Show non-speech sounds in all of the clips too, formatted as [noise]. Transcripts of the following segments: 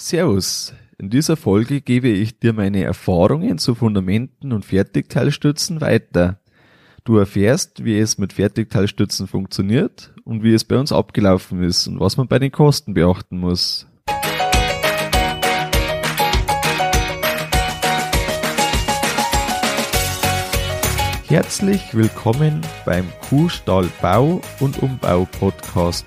Servus. In dieser Folge gebe ich dir meine Erfahrungen zu Fundamenten und Fertigteilstützen weiter. Du erfährst, wie es mit Fertigteilstützen funktioniert und wie es bei uns abgelaufen ist und was man bei den Kosten beachten muss. Herzlich willkommen beim Kuhstall Bau und Umbau Podcast.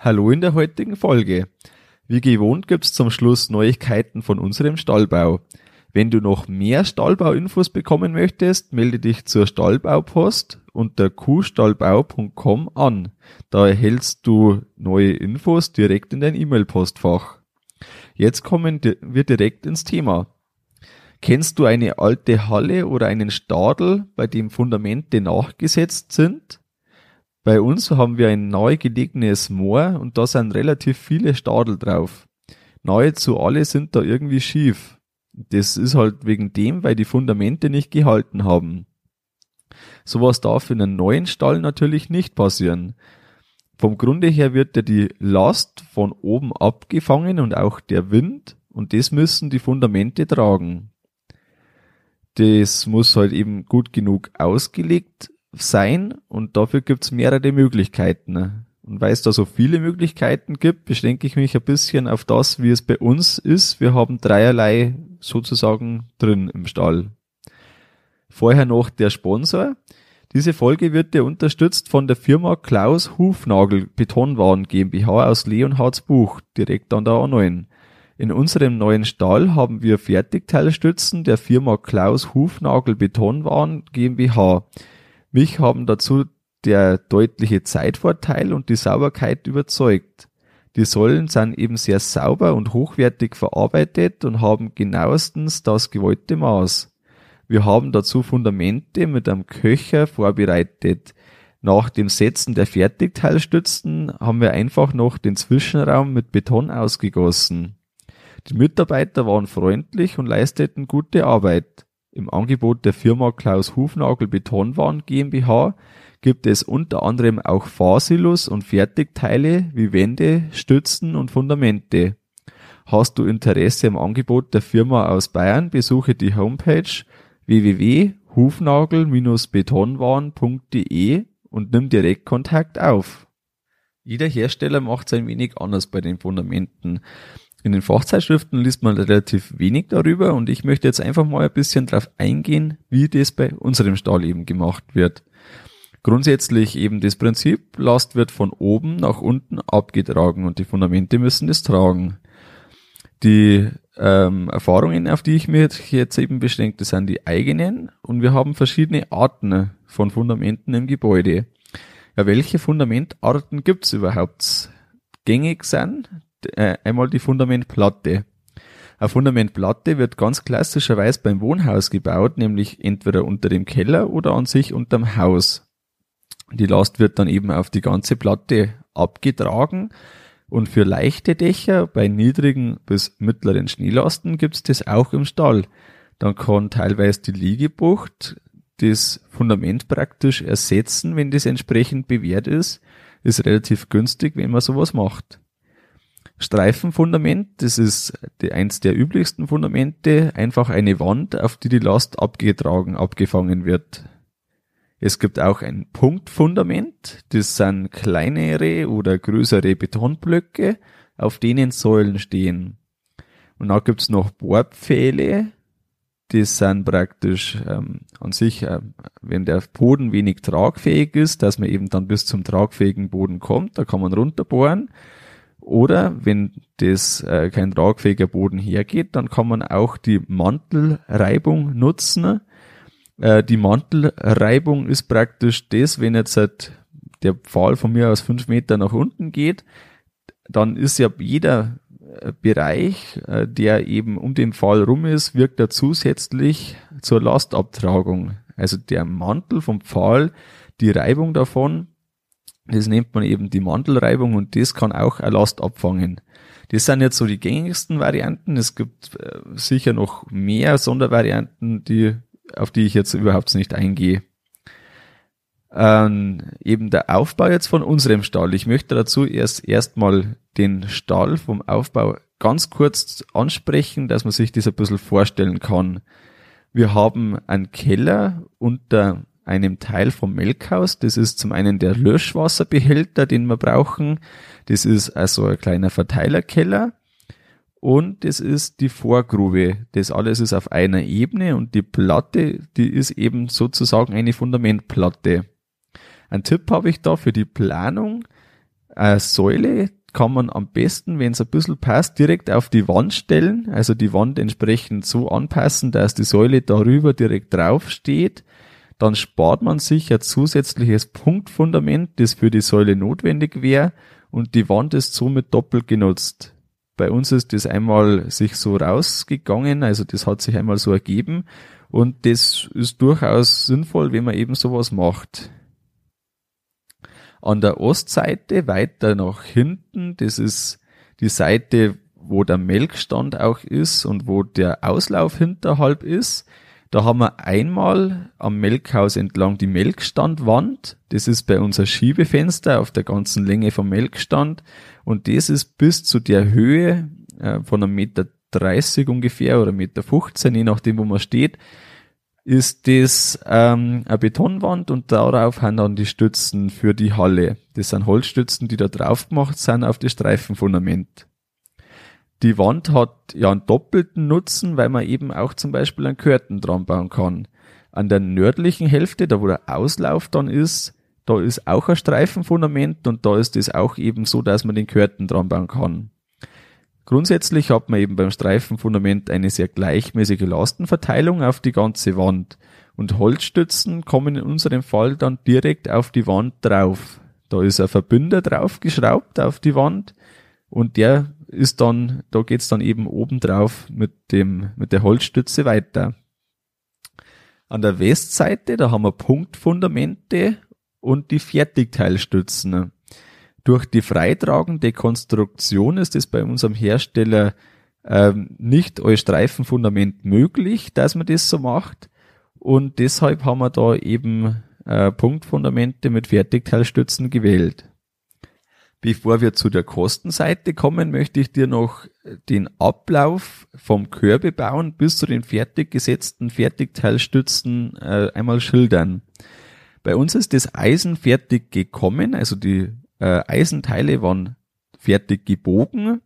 Hallo in der heutigen Folge. Wie gewohnt gibt's zum Schluss Neuigkeiten von unserem Stallbau. Wenn du noch mehr Stallbauinfos bekommen möchtest, melde dich zur Stallbaupost unter kuhstallbau.com an. Da erhältst du neue Infos direkt in dein E-Mail-Postfach. Jetzt kommen wir direkt ins Thema. Kennst du eine alte Halle oder einen Stadel, bei dem Fundamente nachgesetzt sind? Bei uns haben wir ein neu gelegenes Moor und da sind relativ viele Stadel drauf. Nahezu alle sind da irgendwie schief. Das ist halt wegen dem, weil die Fundamente nicht gehalten haben. Sowas darf in einem neuen Stall natürlich nicht passieren. Vom Grunde her wird ja die Last von oben abgefangen und auch der Wind und das müssen die Fundamente tragen. Das muss halt eben gut genug ausgelegt sein und dafür gibt's mehrere Möglichkeiten. Ne? Und weil es da so viele Möglichkeiten gibt, beschränke ich mich ein bisschen auf das, wie es bei uns ist. Wir haben dreierlei sozusagen drin im Stall. Vorher noch der Sponsor. Diese Folge wird dir unterstützt von der Firma Klaus Hufnagel Betonwaren GmbH aus Leonhardsbuch, direkt an der A9. In unserem neuen Stall haben wir Fertigteilstützen der Firma Klaus Hufnagel Betonwaren GmbH. Mich haben dazu der deutliche Zeitvorteil und die Sauberkeit überzeugt. Die Säulen sind eben sehr sauber und hochwertig verarbeitet und haben genauestens das gewollte Maß. Wir haben dazu Fundamente mit einem Köcher vorbereitet. Nach dem Setzen der Fertigteilstützen haben wir einfach noch den Zwischenraum mit Beton ausgegossen. Die Mitarbeiter waren freundlich und leisteten gute Arbeit. Im Angebot der Firma Klaus Hufnagel Betonwaren GmbH gibt es unter anderem auch Fahrsilos und Fertigteile wie Wände, Stützen und Fundamente. Hast du Interesse am Angebot der Firma aus Bayern, besuche die Homepage www.hufnagel-betonwaren.de und nimm direkt Kontakt auf. Jeder Hersteller macht es ein wenig anders bei den Fundamenten. In den Fachzeitschriften liest man relativ wenig darüber und ich möchte jetzt einfach mal ein bisschen darauf eingehen, wie das bei unserem Stall eben gemacht wird. Grundsätzlich eben das Prinzip, Last wird von oben nach unten abgetragen und die Fundamente müssen das tragen. Die ähm, Erfahrungen, auf die ich mich jetzt eben beschränke, sind die eigenen und wir haben verschiedene Arten von Fundamenten im Gebäude. Ja, welche Fundamentarten gibt's überhaupt? Gängig sind äh, einmal die Fundamentplatte. Eine Fundamentplatte wird ganz klassischerweise beim Wohnhaus gebaut, nämlich entweder unter dem Keller oder an sich unterm Haus. Die Last wird dann eben auf die ganze Platte abgetragen und für leichte Dächer bei niedrigen bis mittleren Schneelasten gibt's das auch im Stall. Dann kann teilweise die Liegebucht das Fundament praktisch ersetzen, wenn das entsprechend bewährt ist. Ist relativ günstig, wenn man sowas macht. Streifenfundament, das ist die, eins der üblichsten Fundamente, einfach eine Wand, auf die die Last abgetragen, abgefangen wird. Es gibt auch ein Punktfundament, das sind kleinere oder größere Betonblöcke, auf denen Säulen stehen. Und dann gibt's noch Bohrpfähle, das sind praktisch ähm, an sich, äh, wenn der Boden wenig tragfähig ist, dass man eben dann bis zum tragfähigen Boden kommt, da kann man runterbohren. Oder wenn das äh, kein tragfähiger Boden hergeht, dann kann man auch die Mantelreibung nutzen. Äh, die Mantelreibung ist praktisch das, wenn jetzt halt der Pfahl von mir aus fünf Meter nach unten geht, dann ist ja jeder äh, Bereich, äh, der eben um den Pfahl rum ist, wirkt er zusätzlich zur Lastabtragung. Also der Mantel vom Pfahl, die Reibung davon, das nennt man eben die Mantelreibung und das kann auch eine Last abfangen. Das sind jetzt so die gängigsten Varianten. Es gibt äh, sicher noch mehr Sondervarianten, die, auf die ich jetzt überhaupt nicht eingehe. Ähm, eben der Aufbau jetzt von unserem Stall. Ich möchte dazu erst erstmal den Stall vom Aufbau ganz kurz ansprechen, dass man sich das ein bisschen vorstellen kann. Wir haben einen Keller unter einem Teil vom Melkhaus. Das ist zum einen der Löschwasserbehälter, den wir brauchen. Das ist also ein kleiner Verteilerkeller. Und das ist die Vorgrube. Das alles ist auf einer Ebene und die Platte, die ist eben sozusagen eine Fundamentplatte. Ein Tipp habe ich da für die Planung. Eine Säule kann man am besten, wenn es ein bisschen passt, direkt auf die Wand stellen. Also die Wand entsprechend so anpassen, dass die Säule darüber direkt drauf steht dann spart man sich ein zusätzliches Punktfundament, das für die Säule notwendig wäre und die Wand ist somit doppelt genutzt. Bei uns ist das einmal sich so rausgegangen, also das hat sich einmal so ergeben und das ist durchaus sinnvoll, wenn man eben sowas macht. An der Ostseite weiter nach hinten, das ist die Seite, wo der Melkstand auch ist und wo der Auslauf hinterhalb ist. Da haben wir einmal am Melkhaus entlang die Melkstandwand. Das ist bei unser Schiebefenster auf der ganzen Länge vom Melkstand. Und das ist bis zu der Höhe äh, von einem Meter 30 ungefähr oder Meter 15, je nachdem, wo man steht, ist das ähm, eine Betonwand und darauf haben dann die Stützen für die Halle. Das sind Holzstützen, die da drauf gemacht sind auf das Streifenfundament. Die Wand hat ja einen doppelten Nutzen, weil man eben auch zum Beispiel einen Körten dran bauen kann. An der nördlichen Hälfte, da wo der Auslauf dann ist, da ist auch ein Streifenfundament und da ist es auch eben so, dass man den Körten dran bauen kann. Grundsätzlich hat man eben beim Streifenfundament eine sehr gleichmäßige Lastenverteilung auf die ganze Wand und Holzstützen kommen in unserem Fall dann direkt auf die Wand drauf. Da ist ein Verbünder drauf geschraubt auf die Wand und der ist dann, da geht's dann eben oben drauf mit dem, mit der Holzstütze weiter. An der Westseite, da haben wir Punktfundamente und die Fertigteilstützen. Durch die freitragende Konstruktion ist es bei unserem Hersteller ähm, nicht als Streifenfundament möglich, dass man das so macht. Und deshalb haben wir da eben äh, Punktfundamente mit Fertigteilstützen gewählt. Bevor wir zu der Kostenseite kommen, möchte ich dir noch den Ablauf vom Körbebauen bis zu den fertig gesetzten Fertigteilstützen äh, einmal schildern. Bei uns ist das Eisen fertig gekommen, also die äh, Eisenteile waren fertig gebogen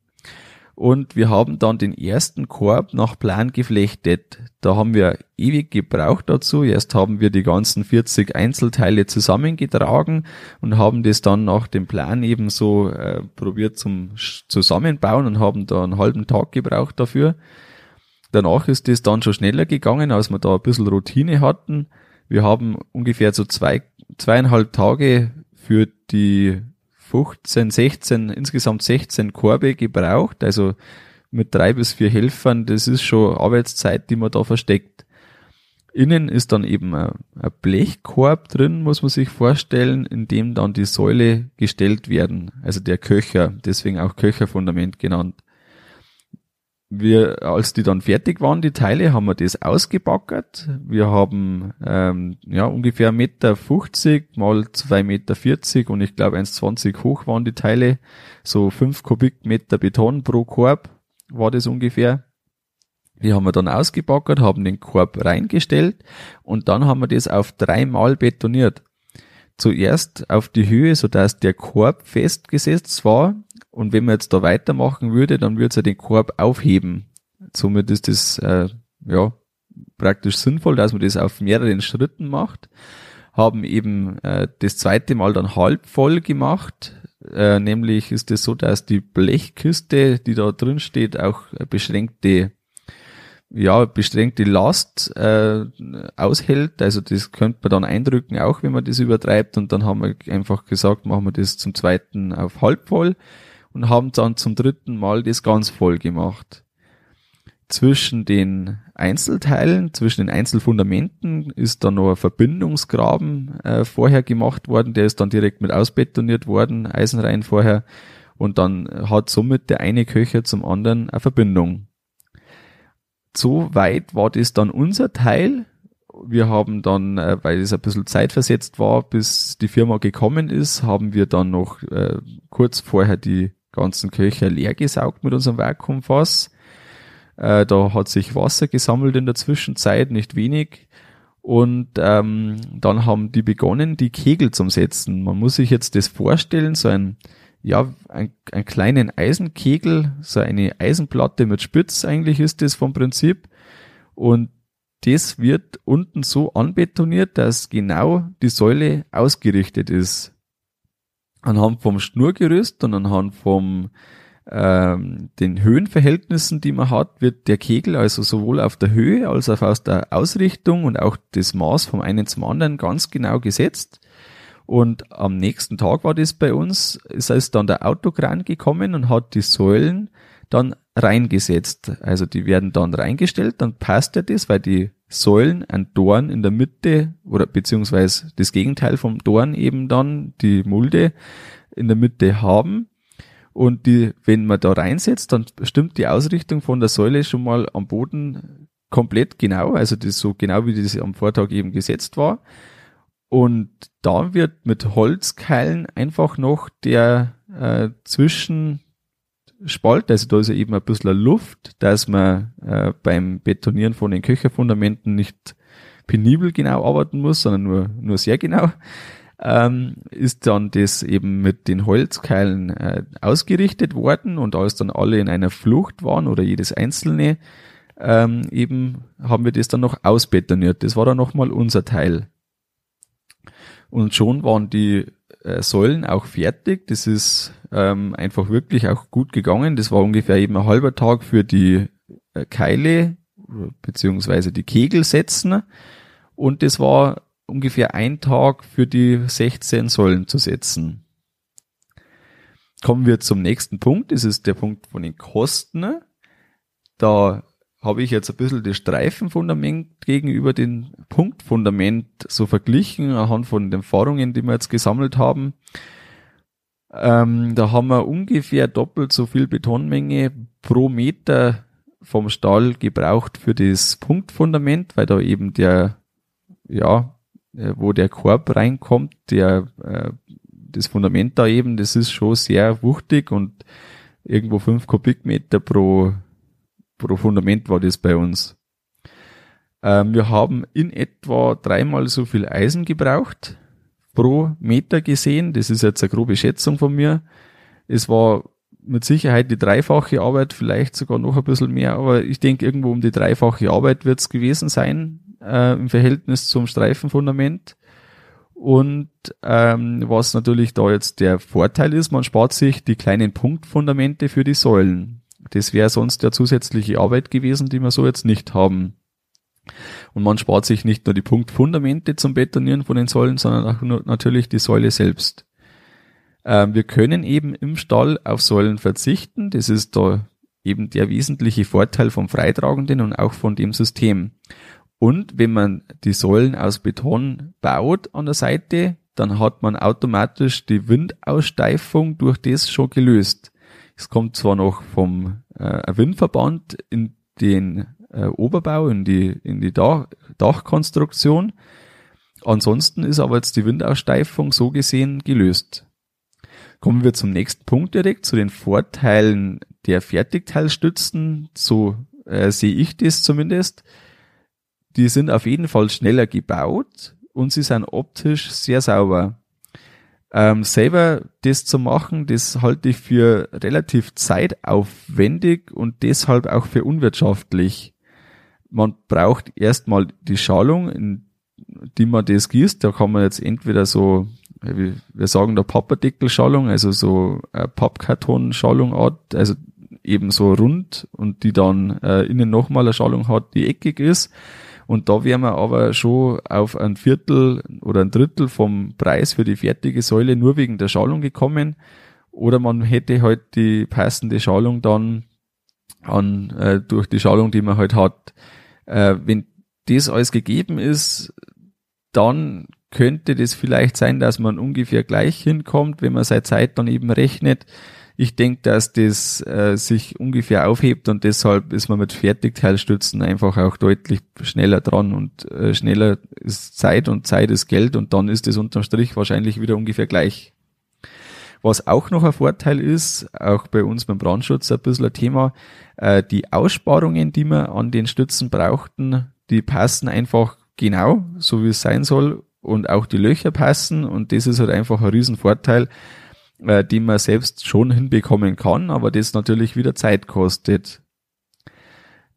und wir haben dann den ersten Korb nach Plan geflechtet. Da haben wir ewig gebraucht dazu. Erst haben wir die ganzen 40 Einzelteile zusammengetragen und haben das dann nach dem Plan eben so äh, probiert zum Zusammenbauen und haben da einen halben Tag gebraucht dafür. Danach ist das dann schon schneller gegangen, als wir da ein bisschen Routine hatten. Wir haben ungefähr so zwei, zweieinhalb Tage für die 15, 16, insgesamt 16 Korbe gebraucht, also mit drei bis vier Helfern, das ist schon Arbeitszeit, die man da versteckt. Innen ist dann eben ein, Blechkorb drin, muss man sich vorstellen, in dem dann die Säule gestellt werden, also der Köcher, deswegen auch Köcherfundament genannt wir, als die dann fertig waren, die Teile, haben wir das ausgebackert. Wir haben ähm, ja ungefähr 1,50 Meter 50 mal 2,40 Meter 40 und ich glaube 1,20 hoch waren die Teile. So 5 Kubikmeter Beton pro Korb war das ungefähr. Die haben wir dann ausgebackert, haben den Korb reingestellt und dann haben wir das auf dreimal betoniert. Zuerst auf die Höhe, so dass der Korb festgesetzt war und wenn man jetzt da weitermachen würde, dann würde es ja den Korb aufheben. Somit ist das äh, ja praktisch sinnvoll, dass man das auf mehreren Schritten macht. Haben eben äh, das zweite Mal dann halb voll gemacht. Äh, nämlich ist es das so, dass die Blechkiste, die da drin steht, auch beschränkte ja, beschränkte Last äh, aushält. Also das könnte man dann eindrücken, auch wenn man das übertreibt. Und dann haben wir einfach gesagt, machen wir das zum zweiten auf halb voll und haben dann zum dritten Mal das ganz voll gemacht. Zwischen den Einzelteilen, zwischen den Einzelfundamenten ist dann noch ein Verbindungsgraben äh, vorher gemacht worden, der ist dann direkt mit ausbetoniert worden, Eisenreihen vorher, und dann hat somit der eine Köcher zum anderen eine Verbindung. So weit war das dann unser Teil. Wir haben dann, äh, weil es ein bisschen zeitversetzt war, bis die Firma gekommen ist, haben wir dann noch äh, kurz vorher die ganzen Köcher leer gesaugt mit unserem Vakuumfass. Äh, da hat sich Wasser gesammelt in der Zwischenzeit, nicht wenig. Und ähm, dann haben die begonnen, die Kegel zum Setzen. Man muss sich jetzt das vorstellen, so ein, ja, ein, ein kleinen Eisenkegel, so eine Eisenplatte mit Spitz eigentlich ist das vom Prinzip. Und das wird unten so anbetoniert, dass genau die Säule ausgerichtet ist anhand vom Schnurgerüst und anhand vom ähm, den Höhenverhältnissen, die man hat, wird der Kegel also sowohl auf der Höhe als auch aus der Ausrichtung und auch das Maß vom einen zum anderen ganz genau gesetzt. Und am nächsten Tag war das bei uns, ist es dann der Autokran gekommen und hat die Säulen dann reingesetzt. Also die werden dann reingestellt, dann passt ja das, weil die Säulen ein Dorn in der Mitte oder beziehungsweise das Gegenteil vom Dorn eben dann die Mulde in der Mitte haben. Und die, wenn man da reinsetzt, dann stimmt die Ausrichtung von der Säule schon mal am Boden komplett genau, also das so genau wie das am Vortag eben gesetzt war. Und da wird mit Holzkeilen einfach noch der äh, zwischen Spalt, also da ist ja eben ein bisschen Luft, dass man äh, beim Betonieren von den Köcherfundamenten nicht penibel genau arbeiten muss, sondern nur, nur sehr genau, ähm, ist dann das eben mit den Holzkeilen äh, ausgerichtet worden und als dann alle in einer Flucht waren oder jedes einzelne, ähm, eben haben wir das dann noch ausbetoniert. Das war dann nochmal unser Teil. Und schon waren die Säulen auch fertig. Das ist ähm, einfach wirklich auch gut gegangen. Das war ungefähr eben ein halber Tag für die äh, Keile beziehungsweise die Kegel setzen und das war ungefähr ein Tag für die 16 Säulen zu setzen. Kommen wir zum nächsten Punkt. Das ist der Punkt von den Kosten. Da habe ich jetzt ein bisschen das Streifenfundament gegenüber dem Punktfundament so verglichen, anhand von den Erfahrungen, die wir jetzt gesammelt haben. Ähm, da haben wir ungefähr doppelt so viel Betonmenge pro Meter vom Stahl gebraucht für das Punktfundament, weil da eben der, ja, äh, wo der Korb reinkommt, der, äh, das Fundament da eben, das ist schon sehr wuchtig und irgendwo fünf Kubikmeter pro Fundament war das bei uns. Ähm, wir haben in etwa dreimal so viel Eisen gebraucht pro Meter gesehen. Das ist jetzt eine grobe Schätzung von mir. Es war mit Sicherheit die dreifache Arbeit, vielleicht sogar noch ein bisschen mehr, aber ich denke, irgendwo um die dreifache Arbeit wird es gewesen sein äh, im Verhältnis zum Streifenfundament. Und ähm, was natürlich da jetzt der Vorteil ist, man spart sich die kleinen Punktfundamente für die Säulen. Das wäre sonst ja zusätzliche Arbeit gewesen, die wir so jetzt nicht haben. Und man spart sich nicht nur die Punktfundamente zum Betonieren von den Säulen, sondern auch natürlich die Säule selbst. Ähm, wir können eben im Stall auf Säulen verzichten. Das ist da eben der wesentliche Vorteil vom Freitragenden und auch von dem System. Und wenn man die Säulen aus Beton baut an der Seite, dann hat man automatisch die Windaussteifung durch das schon gelöst. Es kommt zwar noch vom äh, Windverband in den äh, Oberbau, in die, in die Dach, Dachkonstruktion. Ansonsten ist aber jetzt die Windaussteifung so gesehen gelöst. Kommen wir zum nächsten Punkt direkt, zu den Vorteilen der Fertigteilstützen. So äh, sehe ich das zumindest. Die sind auf jeden Fall schneller gebaut und sie sind optisch sehr sauber. Ähm, selber das zu machen, das halte ich für relativ zeitaufwendig und deshalb auch für unwirtschaftlich. Man braucht erstmal die Schalung, in die man das gießt. Da kann man jetzt entweder so, wir sagen da Papperdeckelschalung, also so äh, Pappkartonschalungart, also eben so rund und die dann äh, innen nochmal eine Schallung hat, die eckig ist und da wären wir aber schon auf ein Viertel oder ein Drittel vom Preis für die fertige Säule nur wegen der Schallung gekommen. Oder man hätte halt die passende Schalung dann an, äh, durch die Schalung, die man halt hat. Äh, wenn das alles gegeben ist, dann könnte das vielleicht sein, dass man ungefähr gleich hinkommt, wenn man seine Zeit dann eben rechnet. Ich denke, dass das äh, sich ungefähr aufhebt und deshalb ist man mit Fertigteilstützen einfach auch deutlich schneller dran und äh, schneller ist Zeit und Zeit ist Geld und dann ist es unterm Strich wahrscheinlich wieder ungefähr gleich. Was auch noch ein Vorteil ist, auch bei uns beim Brandschutz ein bisschen ein Thema, äh, die Aussparungen, die wir an den Stützen brauchten, die passen einfach genau, so wie es sein soll und auch die Löcher passen und das ist halt einfach ein Riesenvorteil, äh, den man selbst schon hinbekommen kann, aber das natürlich wieder Zeit kostet.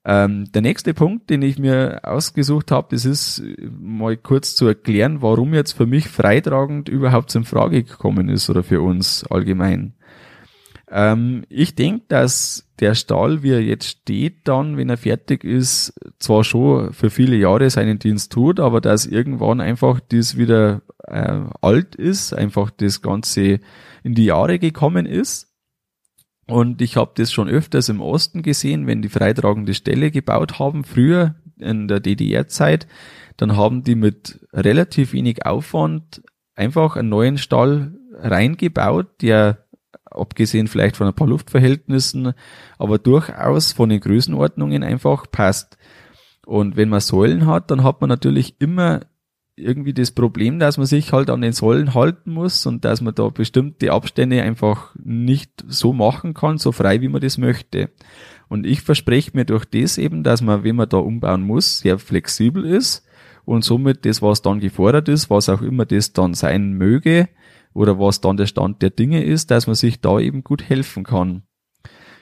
Ähm, der nächste Punkt, den ich mir ausgesucht habe, das ist mal kurz zu erklären, warum jetzt für mich freitragend überhaupt in Frage gekommen ist oder für uns allgemein. Ähm, ich denke, dass der Stall, wie er jetzt steht, dann, wenn er fertig ist, zwar schon für viele Jahre seinen Dienst tut, aber dass irgendwann einfach das wieder äh, alt ist, einfach das Ganze in die Jahre gekommen ist. Und ich habe das schon öfters im Osten gesehen, wenn die freitragende Stelle gebaut haben, früher in der DDR-Zeit, dann haben die mit relativ wenig Aufwand einfach einen neuen Stall reingebaut, der abgesehen vielleicht von ein paar Luftverhältnissen, aber durchaus von den Größenordnungen einfach passt. Und wenn man Säulen hat, dann hat man natürlich immer irgendwie das Problem, dass man sich halt an den Säulen halten muss und dass man da bestimmte Abstände einfach nicht so machen kann, so frei wie man das möchte. Und ich verspreche mir durch das eben, dass man, wenn man da umbauen muss, sehr flexibel ist und somit das, was dann gefordert ist, was auch immer das dann sein möge oder was dann der Stand der Dinge ist, dass man sich da eben gut helfen kann.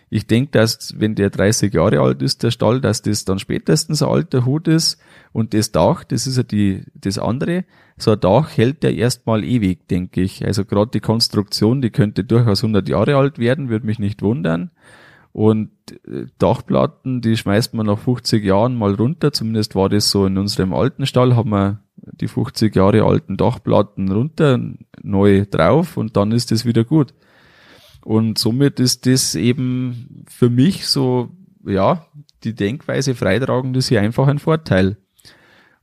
Ich denke, dass wenn der 30 Jahre alt ist, der Stall, dass das dann spätestens ein alter Hut ist und das Dach, das ist ja die, das andere. So ein Dach hält ja erstmal ewig, denke ich. Also gerade die Konstruktion, die könnte durchaus 100 Jahre alt werden, würde mich nicht wundern. Und äh, Dachplatten, die schmeißt man nach 50 Jahren mal runter. Zumindest war das so in unserem alten Stall, haben wir die 50 Jahre alten Dachplatten runter, neu drauf und dann ist es wieder gut. Und somit ist das eben für mich so, ja, die Denkweise freitragend ist hier einfach ein Vorteil.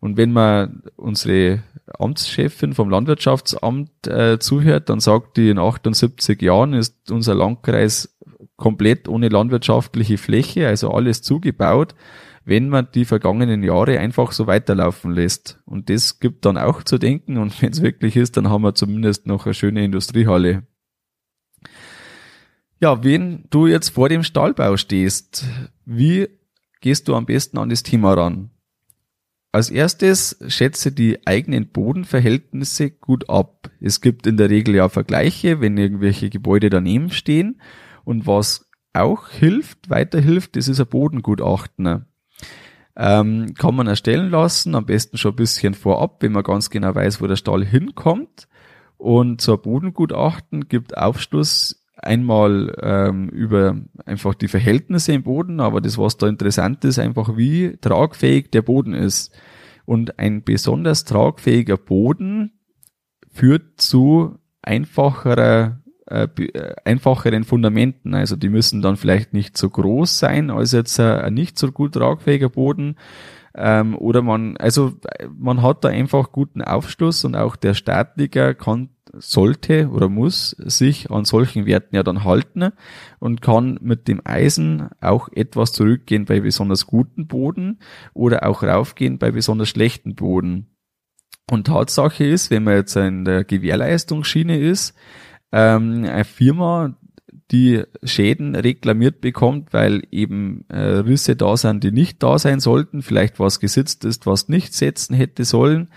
Und wenn man unsere Amtschefin vom Landwirtschaftsamt äh, zuhört, dann sagt die, in 78 Jahren ist unser Landkreis komplett ohne landwirtschaftliche Fläche, also alles zugebaut, wenn man die vergangenen Jahre einfach so weiterlaufen lässt. Und das gibt dann auch zu denken und wenn es wirklich ist, dann haben wir zumindest noch eine schöne Industriehalle. Ja, wenn du jetzt vor dem Stallbau stehst, wie gehst du am besten an das Thema ran? Als erstes schätze die eigenen Bodenverhältnisse gut ab. Es gibt in der Regel ja Vergleiche, wenn irgendwelche Gebäude daneben stehen. Und was auch hilft, weiterhilft, das ist ein Bodengutachten. Ähm, kann man erstellen lassen, am besten schon ein bisschen vorab, wenn man ganz genau weiß, wo der Stall hinkommt. Und zur Bodengutachten gibt Aufschluss einmal ähm, über einfach die Verhältnisse im Boden, aber das, was da interessant ist, einfach wie tragfähig der Boden ist. Und ein besonders tragfähiger Boden führt zu einfacherer, äh, äh, einfacheren Fundamenten. Also die müssen dann vielleicht nicht so groß sein als jetzt ein nicht so gut tragfähiger Boden. Ähm, oder man, also man hat da einfach guten Aufschluss und auch der Statiker kann sollte oder muss sich an solchen Werten ja dann halten und kann mit dem Eisen auch etwas zurückgehen bei besonders guten Boden oder auch raufgehen bei besonders schlechten Boden. Und Tatsache ist, wenn man jetzt in der Gewährleistungsschiene ist, ähm, eine Firma, die Schäden reklamiert bekommt, weil eben äh, Risse da sind, die nicht da sein sollten, vielleicht was gesetzt ist, was nicht setzen hätte sollen,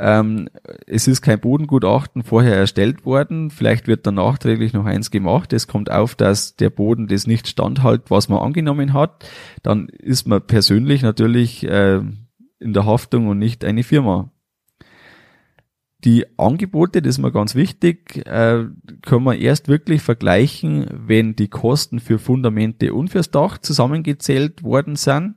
ähm, es ist kein Bodengutachten vorher erstellt worden. Vielleicht wird dann nachträglich noch eins gemacht. Es kommt auf, dass der Boden das nicht standhält, was man angenommen hat. Dann ist man persönlich natürlich äh, in der Haftung und nicht eine Firma. Die Angebote, das ist mir ganz wichtig, äh, können wir erst wirklich vergleichen, wenn die Kosten für Fundamente und fürs Dach zusammengezählt worden sind.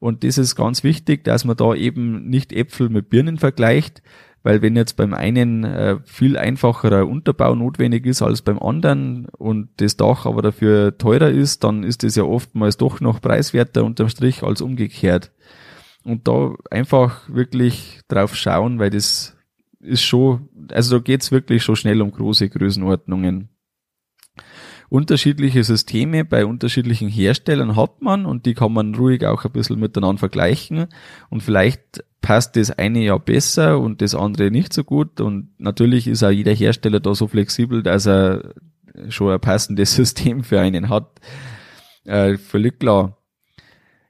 Und das ist ganz wichtig, dass man da eben nicht Äpfel mit Birnen vergleicht. weil wenn jetzt beim einen äh, viel einfacherer Unterbau notwendig ist als beim anderen und das Dach aber dafür teurer ist, dann ist es ja oftmals doch noch preiswerter unterm Strich als umgekehrt. Und da einfach wirklich drauf schauen, weil das ist schon, also da geht's wirklich schon schnell um große Größenordnungen unterschiedliche Systeme bei unterschiedlichen Herstellern hat man und die kann man ruhig auch ein bisschen miteinander vergleichen und vielleicht passt das eine ja besser und das andere nicht so gut und natürlich ist auch jeder Hersteller da so flexibel, dass er schon ein passendes [laughs] System für einen hat. Äh, völlig klar.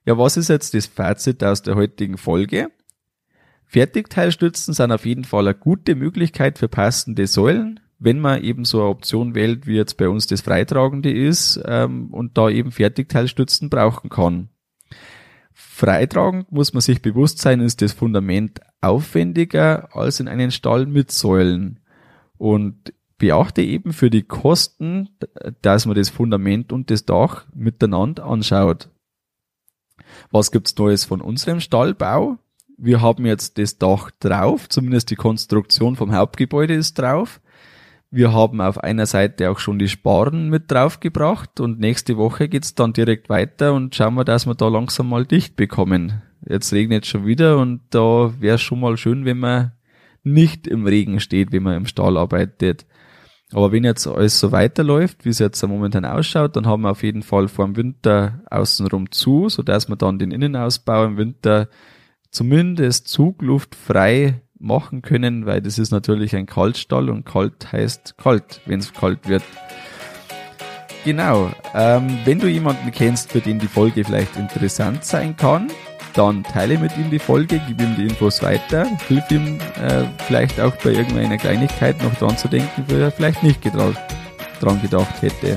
Ja, was ist jetzt das Fazit aus der heutigen Folge? Fertigteilstützen sind auf jeden Fall eine gute Möglichkeit für passende Säulen, wenn man eben so eine Option wählt, wie jetzt bei uns das Freitragende ist ähm, und da eben Fertigteilstützen brauchen kann. Freitragend muss man sich bewusst sein, ist das Fundament aufwendiger als in einen Stall mit Säulen. Und beachte eben für die Kosten, dass man das Fundament und das Dach miteinander anschaut. Was gibt's Neues von unserem Stallbau? Wir haben jetzt das Dach drauf, zumindest die Konstruktion vom Hauptgebäude ist drauf. Wir haben auf einer Seite auch schon die Sparen mit draufgebracht und nächste Woche geht's dann direkt weiter und schauen wir, dass wir da langsam mal dicht bekommen. Jetzt regnet schon wieder und da wäre schon mal schön, wenn man nicht im Regen steht, wenn man im Stall arbeitet. Aber wenn jetzt alles so weiterläuft, wie es jetzt momentan ausschaut, dann haben wir auf jeden Fall vor dem Winter außenrum zu, so dass wir dann den Innenausbau im Winter zumindest zugluftfrei machen können, weil das ist natürlich ein Kaltstall und kalt heißt kalt, wenn es kalt wird. Genau. Ähm, wenn du jemanden kennst, für den die Folge vielleicht interessant sein kann, dann teile mit ihm die Folge, gib ihm die Infos weiter, hilf ihm äh, vielleicht auch bei irgendeiner Kleinigkeit noch dran zu denken, wo er vielleicht nicht gedacht, dran gedacht hätte.